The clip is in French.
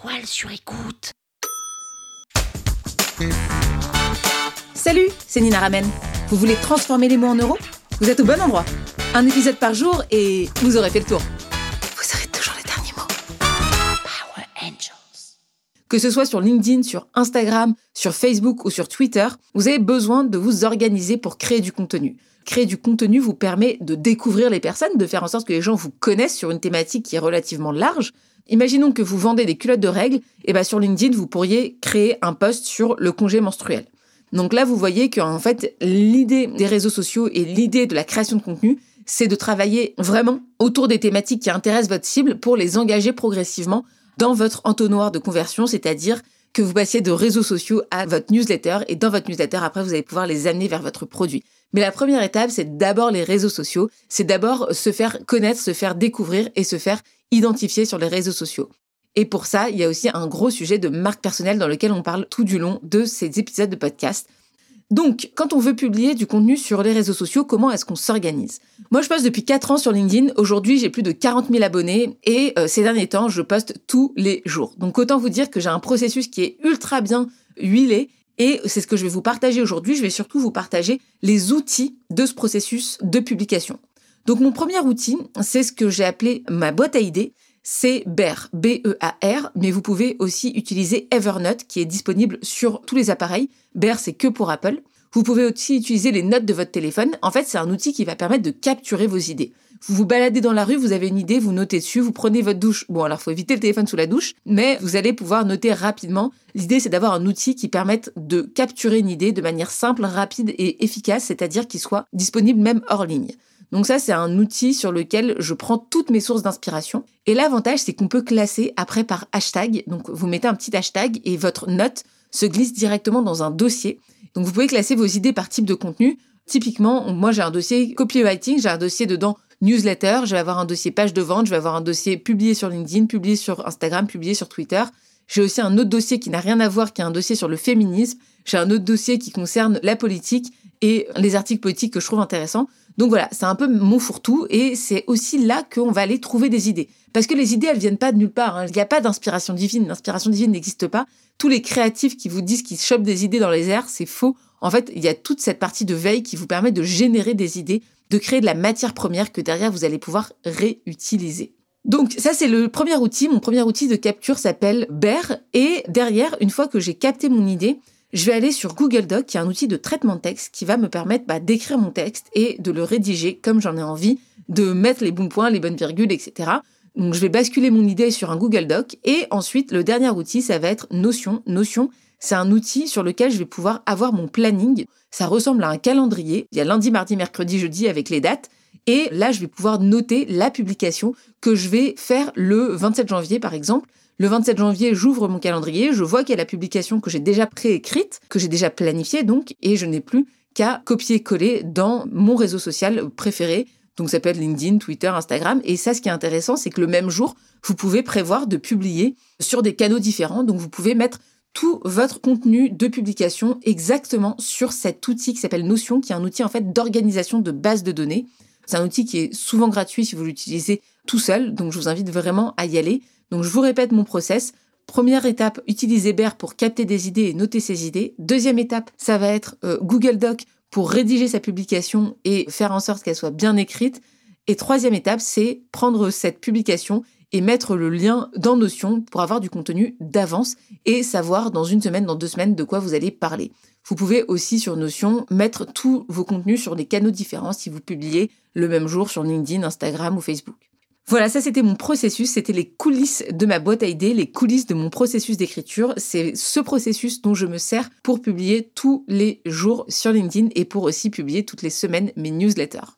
toile sur écoute. Salut, c'est Nina Ramen. Vous voulez transformer les mots en euros? Vous êtes au bon endroit. Un épisode par jour et vous aurez fait le tour. Vous aurez toujours les derniers mots. Power Angels. Que ce soit sur LinkedIn, sur Instagram, sur Facebook ou sur Twitter, vous avez besoin de vous organiser pour créer du contenu. Créer du contenu vous permet de découvrir les personnes, de faire en sorte que les gens vous connaissent sur une thématique qui est relativement large. Imaginons que vous vendez des culottes de règles, et bien sur LinkedIn, vous pourriez créer un post sur le congé menstruel. Donc là, vous voyez qu'en fait, l'idée des réseaux sociaux et l'idée de la création de contenu, c'est de travailler vraiment autour des thématiques qui intéressent votre cible pour les engager progressivement dans votre entonnoir de conversion, c'est-à-dire que vous passiez de réseaux sociaux à votre newsletter et dans votre newsletter, après, vous allez pouvoir les amener vers votre produit. Mais la première étape, c'est d'abord les réseaux sociaux, c'est d'abord se faire connaître, se faire découvrir et se faire identifier sur les réseaux sociaux. Et pour ça, il y a aussi un gros sujet de marque personnelle dans lequel on parle tout du long de ces épisodes de podcast. Donc, quand on veut publier du contenu sur les réseaux sociaux, comment est-ce qu'on s'organise? Moi, je poste depuis 4 ans sur LinkedIn. Aujourd'hui, j'ai plus de 40 000 abonnés et euh, ces derniers temps, je poste tous les jours. Donc, autant vous dire que j'ai un processus qui est ultra bien huilé et c'est ce que je vais vous partager aujourd'hui. Je vais surtout vous partager les outils de ce processus de publication. Donc, mon premier outil, c'est ce que j'ai appelé ma boîte à idées c'est BER, B-E-A-R, mais vous pouvez aussi utiliser Evernote qui est disponible sur tous les appareils. BER, c'est que pour Apple. Vous pouvez aussi utiliser les notes de votre téléphone. En fait, c'est un outil qui va permettre de capturer vos idées. Vous vous baladez dans la rue, vous avez une idée, vous notez dessus, vous prenez votre douche. Bon, alors faut éviter le téléphone sous la douche, mais vous allez pouvoir noter rapidement. L'idée, c'est d'avoir un outil qui permette de capturer une idée de manière simple, rapide et efficace, c'est-à-dire qu'il soit disponible même hors ligne. Donc ça, c'est un outil sur lequel je prends toutes mes sources d'inspiration. Et l'avantage, c'est qu'on peut classer après par hashtag. Donc vous mettez un petit hashtag et votre note se glisse directement dans un dossier. Donc vous pouvez classer vos idées par type de contenu. Typiquement, moi j'ai un dossier copywriting, j'ai un dossier dedans newsletter, je vais avoir un dossier page de vente, je vais avoir un dossier publié sur LinkedIn, publié sur Instagram, publié sur Twitter. J'ai aussi un autre dossier qui n'a rien à voir, qui est un dossier sur le féminisme. J'ai un autre dossier qui concerne la politique et les articles politiques que je trouve intéressants. Donc voilà, c'est un peu mon fourre-tout et c'est aussi là qu'on va aller trouver des idées. Parce que les idées, elles viennent pas de nulle part. Hein. Il n'y a pas d'inspiration divine. L'inspiration divine n'existe pas. Tous les créatifs qui vous disent qu'ils chopent des idées dans les airs, c'est faux. En fait, il y a toute cette partie de veille qui vous permet de générer des idées, de créer de la matière première que derrière vous allez pouvoir réutiliser. Donc ça c'est le premier outil. Mon premier outil de capture s'appelle Bear et derrière, une fois que j'ai capté mon idée, je vais aller sur Google Doc, qui est un outil de traitement de texte qui va me permettre bah, d'écrire mon texte et de le rédiger comme j'en ai envie, de mettre les bons points, les bonnes virgules, etc. Donc je vais basculer mon idée sur un Google Doc et ensuite le dernier outil, ça va être Notion. Notion, c'est un outil sur lequel je vais pouvoir avoir mon planning. Ça ressemble à un calendrier. Il y a lundi, mardi, mercredi, jeudi avec les dates. Et là, je vais pouvoir noter la publication que je vais faire le 27 janvier, par exemple. Le 27 janvier, j'ouvre mon calendrier, je vois qu'il y a la publication que j'ai déjà préécrite, que j'ai déjà planifiée donc, et je n'ai plus qu'à copier-coller dans mon réseau social préféré. Donc ça peut être LinkedIn, Twitter, Instagram. Et ça, ce qui est intéressant, c'est que le même jour, vous pouvez prévoir de publier sur des canaux différents. Donc vous pouvez mettre tout votre contenu de publication exactement sur cet outil qui s'appelle Notion, qui est un outil en fait d'organisation de base de données. C'est un outil qui est souvent gratuit si vous l'utilisez tout seul, donc je vous invite vraiment à y aller. Donc je vous répète mon process. Première étape, utiliser BER pour capter des idées et noter ses idées. Deuxième étape, ça va être euh, Google Doc pour rédiger sa publication et faire en sorte qu'elle soit bien écrite. Et troisième étape, c'est prendre cette publication et mettre le lien dans Notion pour avoir du contenu d'avance et savoir dans une semaine, dans deux semaines de quoi vous allez parler. Vous pouvez aussi sur Notion mettre tous vos contenus sur des canaux différents si vous publiez le même jour sur LinkedIn, Instagram ou Facebook. Voilà, ça c'était mon processus, c'était les coulisses de ma boîte à idées, les coulisses de mon processus d'écriture. C'est ce processus dont je me sers pour publier tous les jours sur LinkedIn et pour aussi publier toutes les semaines mes newsletters.